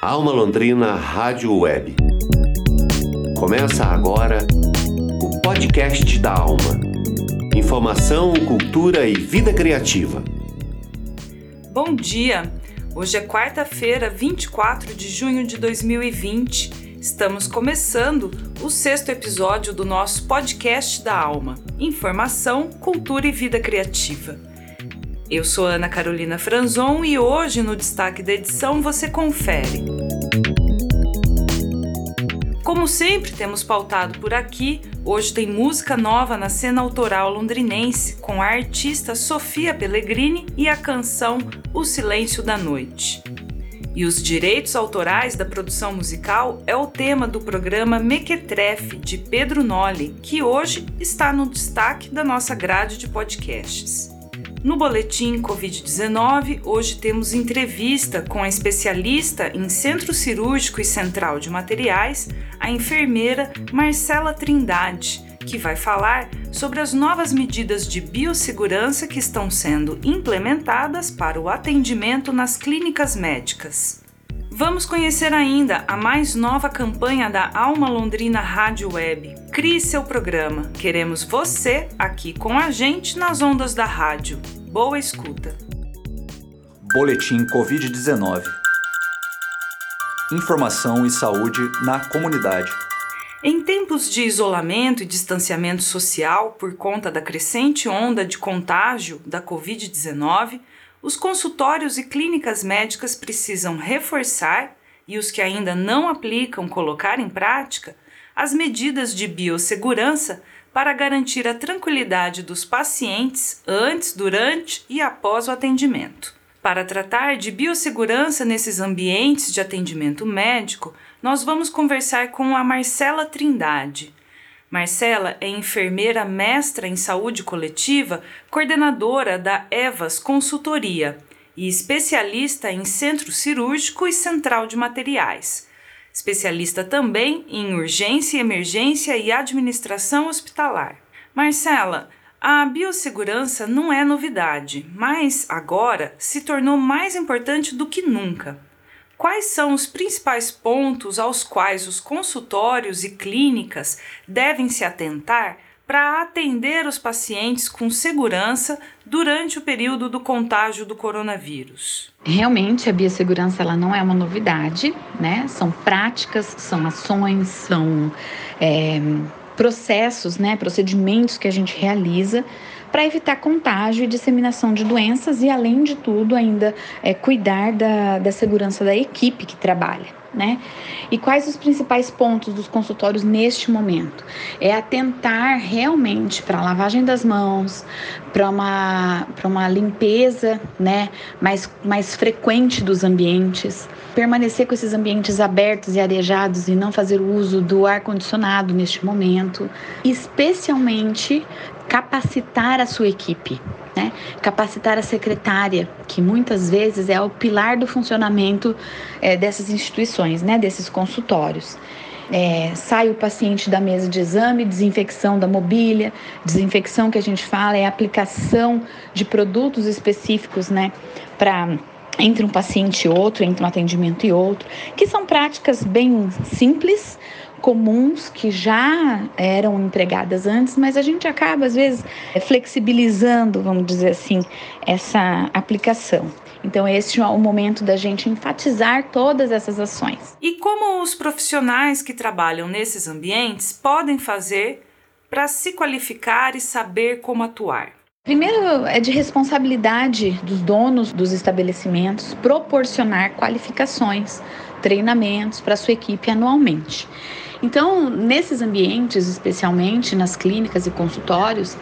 Alma Londrina Rádio Web. Começa agora o podcast da Alma. Informação, cultura e vida criativa. Bom dia! Hoje é quarta-feira, 24 de junho de 2020. Estamos começando o sexto episódio do nosso podcast da Alma: Informação, Cultura e Vida Criativa. Eu sou Ana Carolina Franzon e hoje no destaque da edição você confere. Como sempre temos pautado por aqui, hoje tem música nova na cena autoral londrinense com a artista Sofia Pellegrini e a canção O Silêncio da Noite. E os direitos autorais da produção musical é o tema do programa Mequetrefe de Pedro Nolli, que hoje está no destaque da nossa grade de podcasts. No boletim Covid-19, hoje temos entrevista com a especialista em centro cirúrgico e central de materiais, a enfermeira Marcela Trindade, que vai falar sobre as novas medidas de biossegurança que estão sendo implementadas para o atendimento nas clínicas médicas. Vamos conhecer ainda a mais nova campanha da Alma Londrina Rádio Web. Crie seu programa. Queremos você aqui com a gente nas ondas da rádio. Boa escuta. Boletim Covid-19. Informação e saúde na comunidade. Em tempos de isolamento e distanciamento social por conta da crescente onda de contágio da Covid-19, os consultórios e clínicas médicas precisam reforçar e os que ainda não aplicam colocar em prática as medidas de biossegurança para garantir a tranquilidade dos pacientes antes, durante e após o atendimento. Para tratar de biossegurança nesses ambientes de atendimento médico, nós vamos conversar com a Marcela Trindade, Marcela é enfermeira mestra em saúde coletiva, coordenadora da EVAS Consultoria e especialista em centro cirúrgico e central de materiais. Especialista também em urgência, emergência e administração hospitalar. Marcela, a biossegurança não é novidade, mas agora se tornou mais importante do que nunca. Quais são os principais pontos aos quais os consultórios e clínicas devem se atentar para atender os pacientes com segurança durante o período do contágio do coronavírus? Realmente a biossegurança ela não é uma novidade, né? São práticas, são ações, são é, processos, né? Procedimentos que a gente realiza para evitar contágio e disseminação de doenças e, além de tudo, ainda é, cuidar da, da segurança da equipe que trabalha. Né? E quais os principais pontos dos consultórios neste momento? É atentar realmente para a lavagem das mãos, para uma, uma limpeza né, mais, mais frequente dos ambientes, permanecer com esses ambientes abertos e arejados e não fazer uso do ar-condicionado neste momento, especialmente capacitar a sua equipe, né? capacitar a secretária, que muitas vezes é o pilar do funcionamento é, dessas instituições, né? desses consultórios. É, sai o paciente da mesa de exame, desinfecção da mobília, desinfecção que a gente fala é aplicação de produtos específicos, né, para entre um paciente e outro, entre um atendimento e outro, que são práticas bem simples, comuns que já eram empregadas antes, mas a gente acaba às vezes flexibilizando, vamos dizer assim, essa aplicação. Então, esse é o momento da gente enfatizar todas essas ações. E como os profissionais que trabalham nesses ambientes podem fazer para se qualificar e saber como atuar? Primeiro, é de responsabilidade dos donos dos estabelecimentos proporcionar qualificações, treinamentos para sua equipe anualmente. Então, nesses ambientes, especialmente nas clínicas e consultórios,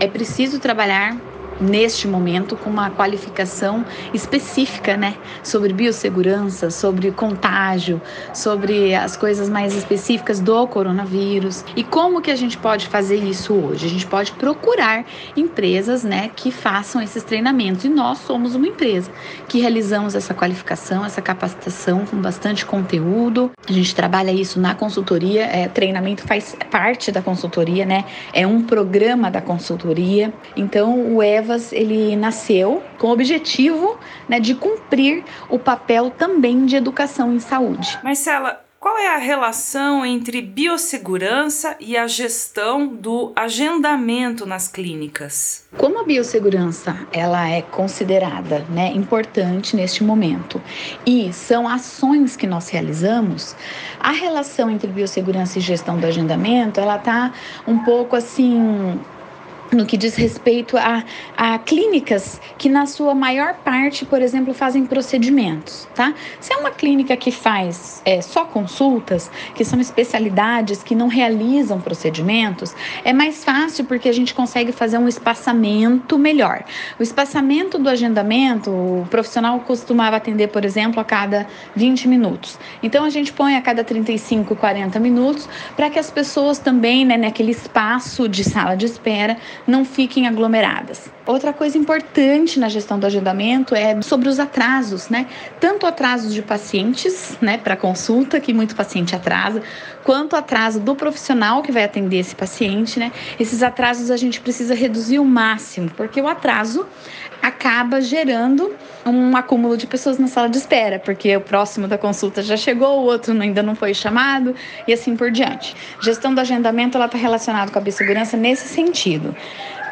é preciso trabalhar neste momento com uma qualificação específica, né, sobre biossegurança, sobre contágio, sobre as coisas mais específicas do coronavírus. E como que a gente pode fazer isso hoje? A gente pode procurar empresas, né, que façam esses treinamentos. E nós somos uma empresa que realizamos essa qualificação, essa capacitação com bastante conteúdo. A gente trabalha isso na consultoria, é, treinamento faz parte da consultoria, né? É um programa da consultoria. Então, o EVA Evas ele nasceu com o objetivo né, de cumprir o papel também de educação em saúde. Marcela, qual é a relação entre biossegurança e a gestão do agendamento nas clínicas? Como a biossegurança ela é considerada né, importante neste momento e são ações que nós realizamos, a relação entre biossegurança e gestão do agendamento ela está um pouco assim no que diz respeito a, a clínicas que, na sua maior parte, por exemplo, fazem procedimentos, tá? Se é uma clínica que faz é, só consultas, que são especialidades que não realizam procedimentos, é mais fácil porque a gente consegue fazer um espaçamento melhor. O espaçamento do agendamento, o profissional costumava atender, por exemplo, a cada 20 minutos. Então, a gente põe a cada 35, 40 minutos para que as pessoas também, né, naquele espaço de sala de espera, não fiquem aglomeradas. Outra coisa importante na gestão do agendamento é sobre os atrasos, né? Tanto atrasos de pacientes, né, para consulta, que muito paciente atrasa, quanto atraso do profissional que vai atender esse paciente, né? Esses atrasos a gente precisa reduzir o máximo, porque o atraso acaba gerando um acúmulo de pessoas na sala de espera, porque o próximo da consulta já chegou, o outro ainda não foi chamado e assim por diante. Gestão do agendamento ela está relacionada com a biossegurança nesse sentido.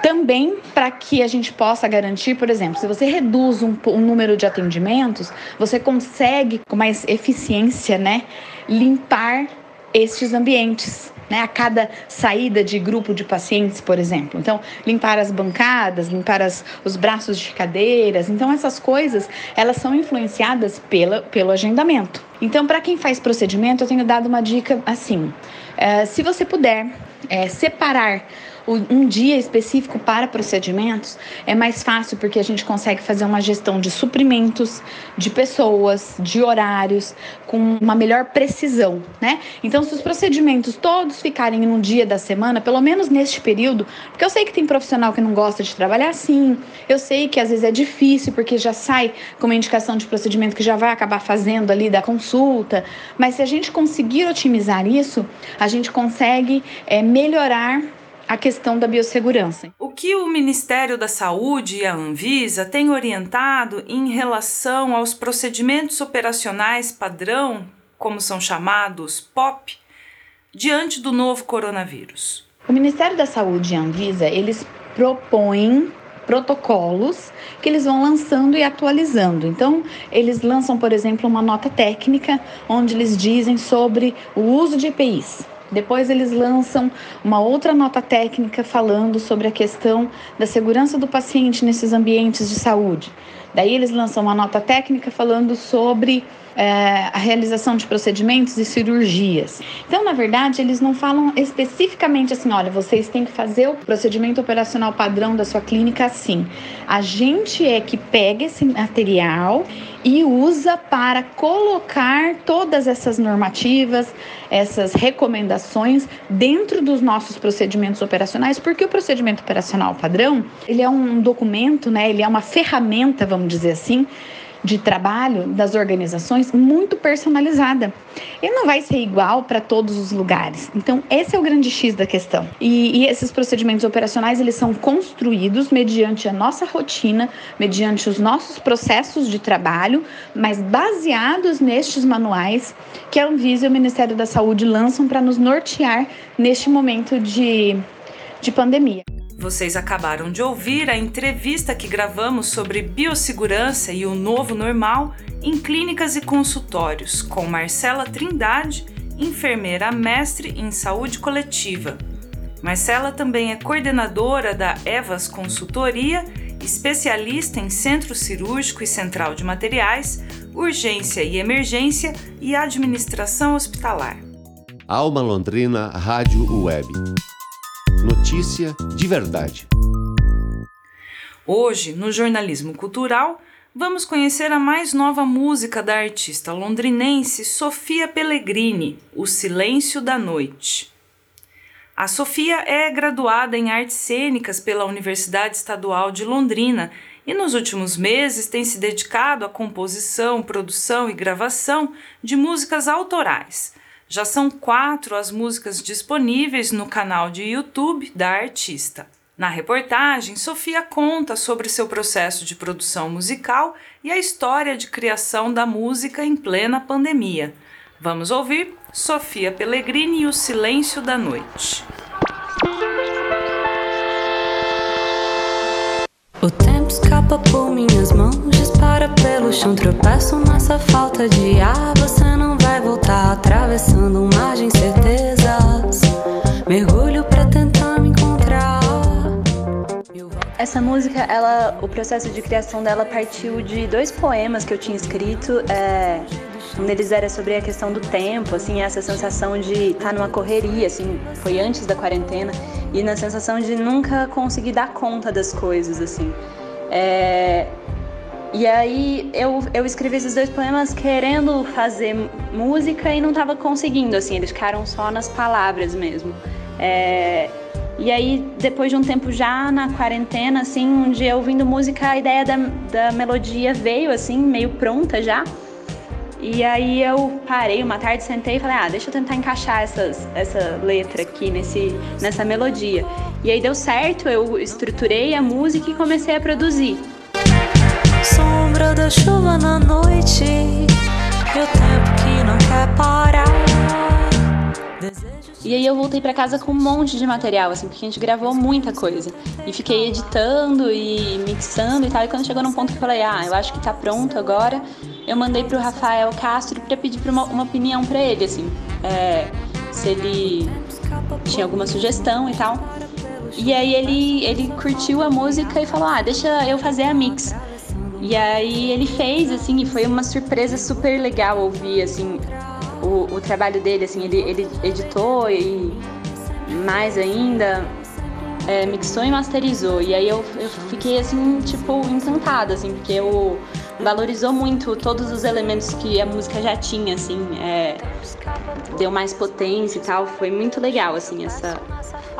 Também para que a gente possa garantir, por exemplo, se você reduz um, um número de atendimentos, você consegue com mais eficiência, né, limpar estes ambientes né, a cada saída de grupo de pacientes, por exemplo. Então, limpar as bancadas, limpar as, os braços de cadeiras. Então, essas coisas, elas são influenciadas pela, pelo agendamento. Então, para quem faz procedimento, eu tenho dado uma dica assim: é, se você puder é, separar um dia específico para procedimentos é mais fácil porque a gente consegue fazer uma gestão de suprimentos, de pessoas, de horários, com uma melhor precisão, né? Então, se os procedimentos todos ficarem num dia da semana, pelo menos neste período, porque eu sei que tem profissional que não gosta de trabalhar assim, eu sei que às vezes é difícil porque já sai com uma indicação de procedimento que já vai acabar fazendo ali da consulta, mas se a gente conseguir otimizar isso, a gente consegue é, melhorar a questão da biossegurança. O que o Ministério da Saúde e a Anvisa têm orientado em relação aos procedimentos operacionais padrão, como são chamados POP, diante do novo coronavírus? O Ministério da Saúde e a Anvisa, eles propõem protocolos que eles vão lançando e atualizando. Então, eles lançam, por exemplo, uma nota técnica onde eles dizem sobre o uso de EPIs, depois eles lançam uma outra nota técnica falando sobre a questão da segurança do paciente nesses ambientes de saúde. Daí eles lançam uma nota técnica falando sobre é, a realização de procedimentos e cirurgias. Então, na verdade, eles não falam especificamente assim: olha, vocês têm que fazer o procedimento operacional padrão da sua clínica assim. A gente é que pega esse material e usa para colocar todas essas normativas, essas recomendações dentro dos nossos procedimentos operacionais, porque o procedimento operacional padrão, ele é um documento, né, ele é uma ferramenta, vamos dizer assim, de trabalho das organizações muito personalizada. Ele não vai ser igual para todos os lugares. Então, esse é o grande X da questão. E, e, esses procedimentos operacionais, eles são construídos mediante a nossa rotina, mediante os nossos processos de trabalho, mas baseados nestes manuais que a Anvisa e o Ministério da Saúde lançam para nos nortear neste momento de, de pandemia. Vocês acabaram de ouvir a entrevista que gravamos sobre biossegurança e o novo normal em clínicas e consultórios com Marcela Trindade, enfermeira mestre em saúde coletiva. Marcela também é coordenadora da Evas Consultoria, especialista em centro cirúrgico e central de materiais, urgência e emergência e administração hospitalar. Alma Londrina Rádio Web. Notícia de verdade. Hoje, no jornalismo cultural, vamos conhecer a mais nova música da artista londrinense Sofia Pellegrini, O Silêncio da Noite. A Sofia é graduada em artes cênicas pela Universidade Estadual de Londrina e nos últimos meses tem se dedicado à composição, produção e gravação de músicas autorais já são quatro as músicas disponíveis no canal de YouTube da artista. Na reportagem, Sofia conta sobre seu processo de produção musical e a história de criação da música em plena pandemia. Vamos ouvir Sofia Pellegrini e o Silêncio da Noite. O tempo escapa por minhas mãos, dispara pelo chão, tropeço nessa falta de ar. Você não vai voltar atravessando um mar de incertezas. Mergulho pra tentar me encontrar. Essa música, ela, o processo de criação dela partiu de dois poemas que eu tinha escrito. É, um deles era sobre a questão do tempo, assim, essa sensação de estar numa correria, assim, foi antes da quarentena, e na sensação de nunca conseguir dar conta das coisas, assim. É, e aí eu, eu escrevi esses dois poemas querendo fazer música e não estava conseguindo, assim, eles ficaram só nas palavras mesmo. É, e aí, depois de um tempo já na quarentena, assim, um dia ouvindo música, a ideia da, da melodia veio, assim, meio pronta já. E aí eu parei uma tarde, sentei e falei, ah, deixa eu tentar encaixar essas, essa letra aqui nesse, nessa melodia. E aí deu certo, eu estruturei a música e comecei a produzir. Sombra da chuva na noite, e o tempo que não quer parar. E aí eu voltei para casa com um monte de material, assim, porque a gente gravou muita coisa. E fiquei editando e mixando e tal. E quando chegou num ponto que eu falei, ah, eu acho que tá pronto agora, eu mandei pro Rafael Castro para pedir uma, uma, opinião para ele, assim, é, se ele tinha alguma sugestão e tal. E aí ele, ele curtiu a música e falou, ah, deixa eu fazer a mix. E aí ele fez, assim, e foi uma surpresa super legal ouvir, assim, o, o trabalho dele, assim, ele, ele editou e mais ainda é, mixou e masterizou. E aí eu, eu fiquei, assim, tipo, encantada, assim, porque eu valorizou muito todos os elementos que a música já tinha, assim, é, deu mais potência e tal. Foi muito legal, assim, essa,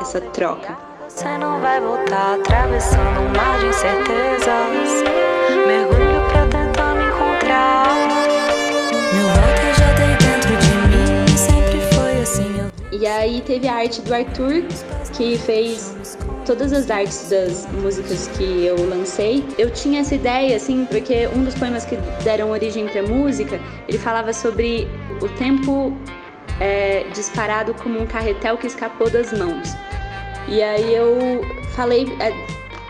essa troca. Você não vai voltar atravessando um mar de incertezas. Mergulho pra tentar me encontrar. Meu voto já dei dentro de mim, sempre foi assim. E aí teve a arte do Arthur, que fez todas as artes das músicas que eu lancei, eu tinha essa ideia, assim, porque um dos poemas que deram origem para música, ele falava sobre o tempo é, disparado como um carretel que escapou das mãos. E aí eu falei é,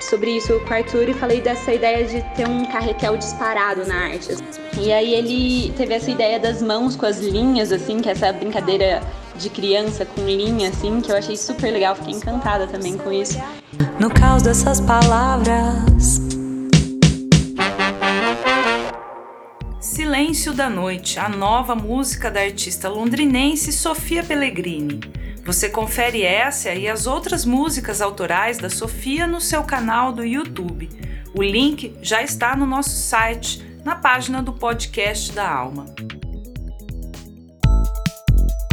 sobre isso com o Arthur e falei dessa ideia de ter um carretel disparado na arte. E aí ele teve essa ideia das mãos com as linhas, assim, que é essa brincadeira de criança com linha, assim, que eu achei super legal, fiquei encantada também com isso. No caos dessas palavras. Silêncio da Noite, a nova música da artista londrinense Sofia Pellegrini. Você confere essa e as outras músicas autorais da Sofia no seu canal do YouTube. O link já está no nosso site, na página do podcast da Alma.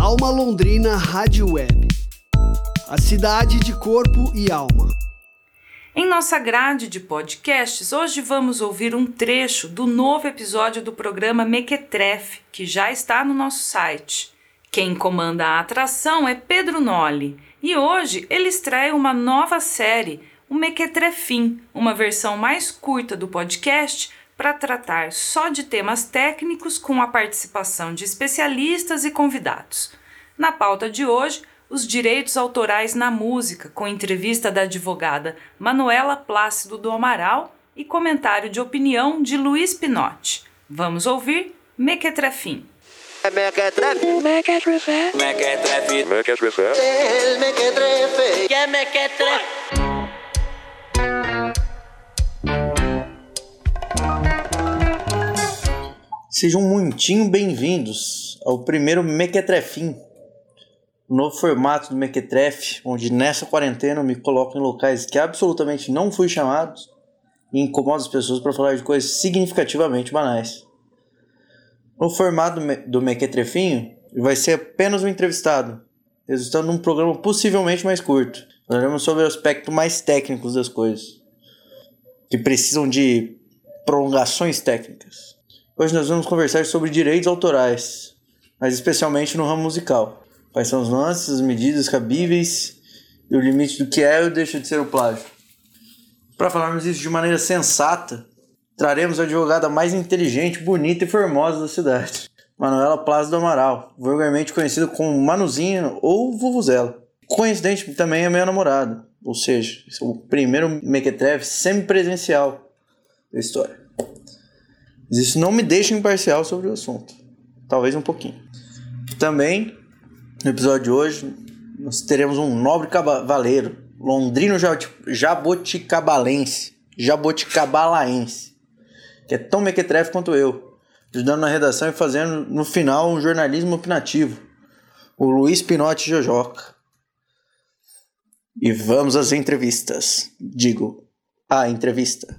Alma Londrina Rádio Web. A cidade de corpo e alma. Em nossa grade de podcasts, hoje vamos ouvir um trecho do novo episódio do programa Mequetrefe, que já está no nosso site. Quem comanda a atração é Pedro Nolli e hoje ele estreia uma nova série, o Mequetrefim, uma versão mais curta do podcast para tratar só de temas técnicos com a participação de especialistas e convidados. Na pauta de hoje, os direitos autorais na música, com entrevista da advogada Manuela Plácido do Amaral e comentário de opinião de Luiz Pinotti. Vamos ouvir Mequetrefim. Mequetrefe, mequetrefe, mequetrefe, mequetrefe, mequetrefe, que mequetrefe. Sejam muitinho bem-vindos ao primeiro Mequetrefim, o novo formato do Mequetrefe, onde nessa quarentena eu me coloco em locais que absolutamente não fui chamado e incomodo as pessoas para falar de coisas significativamente banais. No formato do Mequetrefinho, vai ser apenas um entrevistado, resultando num programa possivelmente mais curto. Falaremos sobre o aspecto mais técnicos das coisas, que precisam de prolongações técnicas. Hoje nós vamos conversar sobre direitos autorais, mas especialmente no ramo musical. Quais são os lances, as medidas cabíveis e o limite do que é ou deixa de ser o plágio. Para falarmos isso de maneira sensata, traremos a advogada mais inteligente, bonita e formosa da cidade, Manuela Plaza do Amaral, vulgarmente conhecida como Manuzinha ou Vuvuzela. Coincidente também é minha namorada, ou seja, é o primeiro mequetrefe semipresencial da história. Isso não me deixa imparcial sobre o assunto, talvez um pouquinho. Também, no episódio de hoje, nós teremos um nobre cavaleiro, londrino jaboticabalense, jaboticabalaense, que é tão mequetrefe quanto eu, ajudando na redação e fazendo no final um jornalismo opinativo, o Luiz Pinotti Jojoca. E vamos às entrevistas. Digo, a entrevista.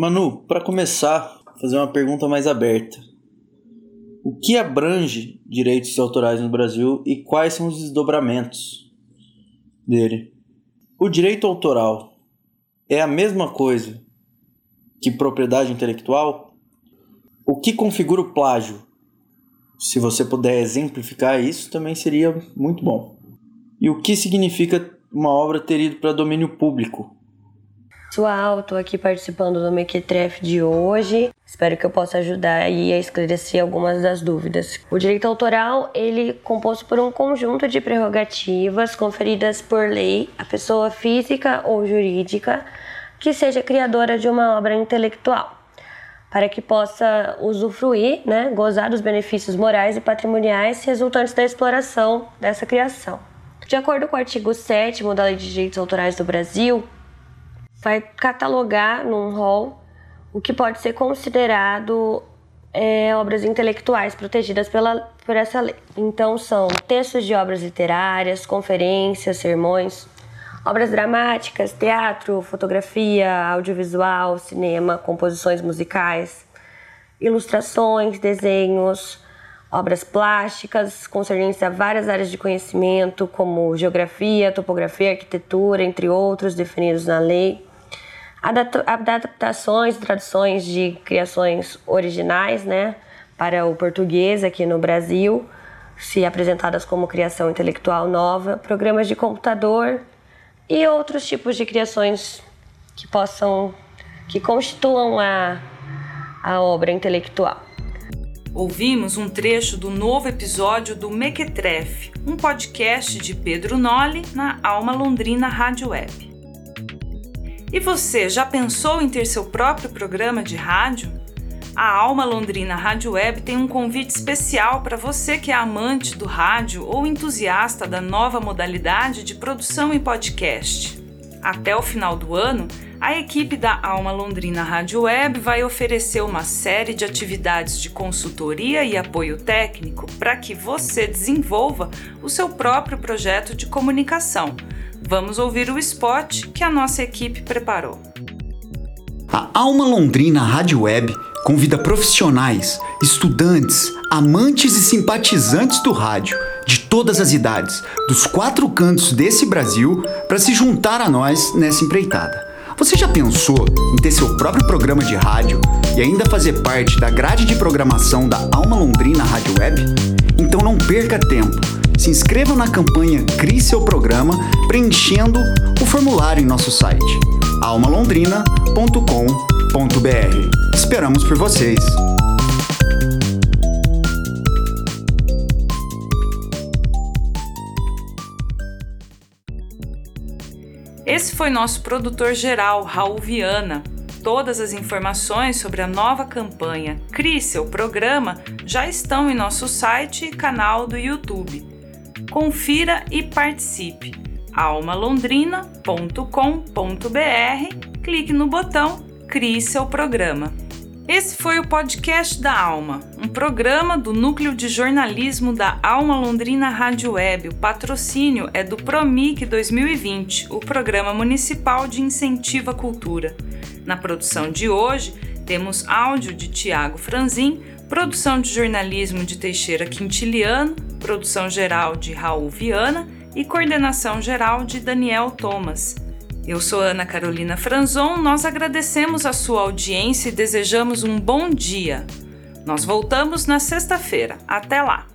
Manu, para começar, fazer uma pergunta mais aberta. O que abrange direitos autorais no Brasil e quais são os desdobramentos dele? O direito autoral é a mesma coisa que propriedade intelectual? O que configura o plágio? Se você puder exemplificar isso, também seria muito bom. E o que significa uma obra ter ido para domínio público? Pessoal, estou aqui participando do Mequetref de hoje. Espero que eu possa ajudar aí a esclarecer algumas das dúvidas. O direito autoral, ele é composto por um conjunto de prerrogativas conferidas por lei à pessoa física ou jurídica que seja criadora de uma obra intelectual, para que possa usufruir, né, gozar dos benefícios morais e patrimoniais resultantes da exploração dessa criação. De acordo com o artigo 7 da Lei de Direitos Autorais do Brasil, vai catalogar num rol o que pode ser considerado é, obras intelectuais protegidas pela, por essa lei. Então, são textos de obras literárias, conferências, sermões, obras dramáticas, teatro, fotografia, audiovisual, cinema, composições musicais, ilustrações, desenhos, obras plásticas concernentes a várias áreas de conhecimento, como geografia, topografia, arquitetura, entre outros, definidos na lei adaptações, traduções de criações originais, né, para o português aqui no Brasil, se apresentadas como criação intelectual nova, programas de computador e outros tipos de criações que possam que constituam a, a obra intelectual. Ouvimos um trecho do novo episódio do Mequetrefe, um podcast de Pedro Nolli na Alma Londrina Rádio Web. E você já pensou em ter seu próprio programa de rádio? A Alma Londrina Rádio Web tem um convite especial para você que é amante do rádio ou entusiasta da nova modalidade de produção em podcast. Até o final do ano, a equipe da Alma Londrina Rádio Web vai oferecer uma série de atividades de consultoria e apoio técnico para que você desenvolva o seu próprio projeto de comunicação Vamos ouvir o spot que a nossa equipe preparou. A Alma Londrina Rádio Web convida profissionais, estudantes, amantes e simpatizantes do rádio de todas as idades, dos quatro cantos desse Brasil, para se juntar a nós nessa empreitada. Você já pensou em ter seu próprio programa de rádio e ainda fazer parte da grade de programação da Alma Londrina Rádio Web? Então não perca tempo se inscreva na campanha Crie seu programa preenchendo o formulário em nosso site almalondrina.com.br. Esperamos por vocês! Esse foi nosso produtor geral, Raul Viana. Todas as informações sobre a nova campanha Crie seu programa já estão em nosso site e canal do YouTube. Confira e participe. almalondrina.com.br, clique no botão Crie seu programa. Esse foi o podcast da Alma, um programa do Núcleo de Jornalismo da Alma Londrina Rádio Web. O patrocínio é do Promic 2020, o Programa Municipal de Incentivo à Cultura. Na produção de hoje, temos áudio de Tiago Franzin, produção de jornalismo de Teixeira Quintiliano, produção geral de Raul Viana e coordenação geral de Daniel Thomas. Eu sou Ana Carolina Franzon, nós agradecemos a sua audiência e desejamos um bom dia. Nós voltamos na sexta-feira. Até lá!